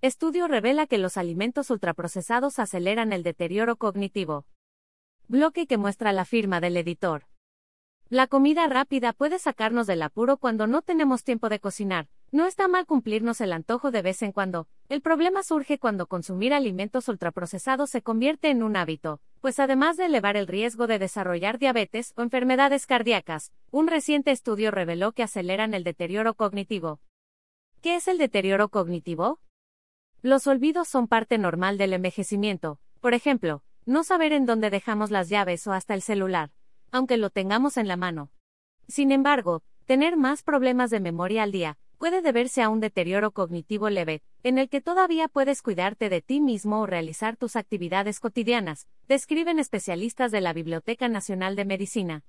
Estudio revela que los alimentos ultraprocesados aceleran el deterioro cognitivo. Bloque que muestra la firma del editor. La comida rápida puede sacarnos del apuro cuando no tenemos tiempo de cocinar. No está mal cumplirnos el antojo de vez en cuando. El problema surge cuando consumir alimentos ultraprocesados se convierte en un hábito, pues además de elevar el riesgo de desarrollar diabetes o enfermedades cardíacas, un reciente estudio reveló que aceleran el deterioro cognitivo. ¿Qué es el deterioro cognitivo? Los olvidos son parte normal del envejecimiento. Por ejemplo, no saber en dónde dejamos las llaves o hasta el celular aunque lo tengamos en la mano. Sin embargo, tener más problemas de memoria al día puede deberse a un deterioro cognitivo leve, en el que todavía puedes cuidarte de ti mismo o realizar tus actividades cotidianas, describen especialistas de la Biblioteca Nacional de Medicina.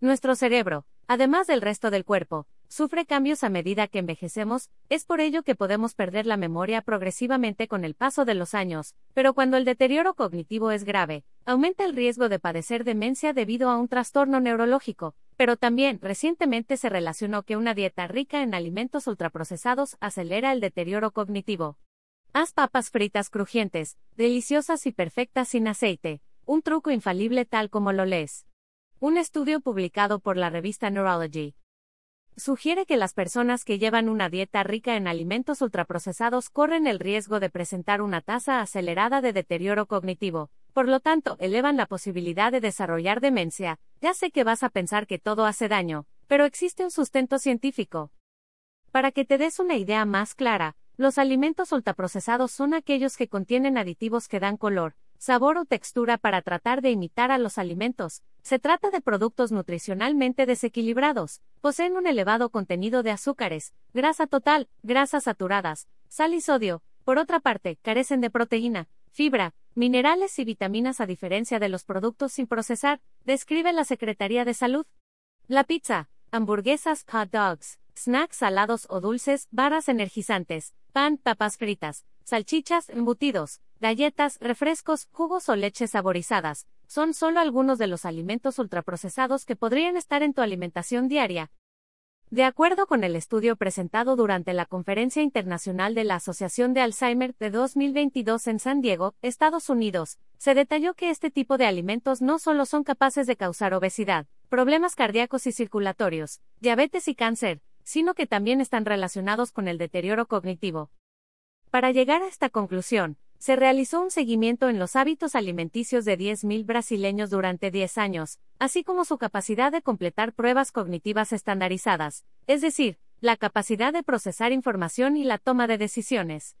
Nuestro cerebro, además del resto del cuerpo, sufre cambios a medida que envejecemos, es por ello que podemos perder la memoria progresivamente con el paso de los años, pero cuando el deterioro cognitivo es grave, aumenta el riesgo de padecer demencia debido a un trastorno neurológico, pero también recientemente se relacionó que una dieta rica en alimentos ultraprocesados acelera el deterioro cognitivo. Haz papas fritas crujientes, deliciosas y perfectas sin aceite, un truco infalible tal como lo lees. Un estudio publicado por la revista Neurology sugiere que las personas que llevan una dieta rica en alimentos ultraprocesados corren el riesgo de presentar una tasa acelerada de deterioro cognitivo, por lo tanto, elevan la posibilidad de desarrollar demencia. Ya sé que vas a pensar que todo hace daño, pero existe un sustento científico. Para que te des una idea más clara, los alimentos ultraprocesados son aquellos que contienen aditivos que dan color, sabor o textura para tratar de imitar a los alimentos. Se trata de productos nutricionalmente desequilibrados, poseen un elevado contenido de azúcares, grasa total, grasas saturadas, sal y sodio. Por otra parte, carecen de proteína, fibra, minerales y vitaminas a diferencia de los productos sin procesar, describe la Secretaría de Salud. La pizza, hamburguesas, hot dogs, snacks salados o dulces, barras energizantes, pan, papas fritas, salchichas, embutidos, galletas, refrescos, jugos o leches saborizadas, son solo algunos de los alimentos ultraprocesados que podrían estar en tu alimentación diaria. De acuerdo con el estudio presentado durante la Conferencia Internacional de la Asociación de Alzheimer de 2022 en San Diego, Estados Unidos, se detalló que este tipo de alimentos no solo son capaces de causar obesidad, problemas cardíacos y circulatorios, diabetes y cáncer, sino que también están relacionados con el deterioro cognitivo. Para llegar a esta conclusión, se realizó un seguimiento en los hábitos alimenticios de 10.000 brasileños durante 10 años, así como su capacidad de completar pruebas cognitivas estandarizadas, es decir, la capacidad de procesar información y la toma de decisiones.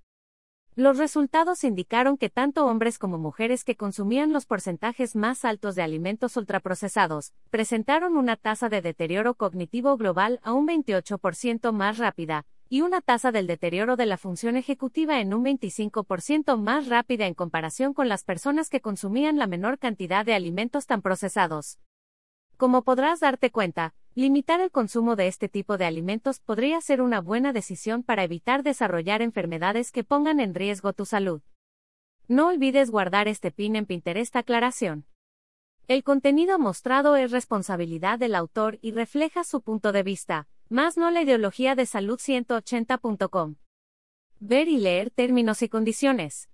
Los resultados indicaron que tanto hombres como mujeres que consumían los porcentajes más altos de alimentos ultraprocesados presentaron una tasa de deterioro cognitivo global a un 28% más rápida, y una tasa del deterioro de la función ejecutiva en un 25% más rápida en comparación con las personas que consumían la menor cantidad de alimentos tan procesados. Como podrás darte cuenta, limitar el consumo de este tipo de alimentos podría ser una buena decisión para evitar desarrollar enfermedades que pongan en riesgo tu salud. No olvides guardar este pin en Pinterest aclaración. El contenido mostrado es responsabilidad del autor y refleja su punto de vista más no la ideología de salud 180.com. Ver y leer términos y condiciones.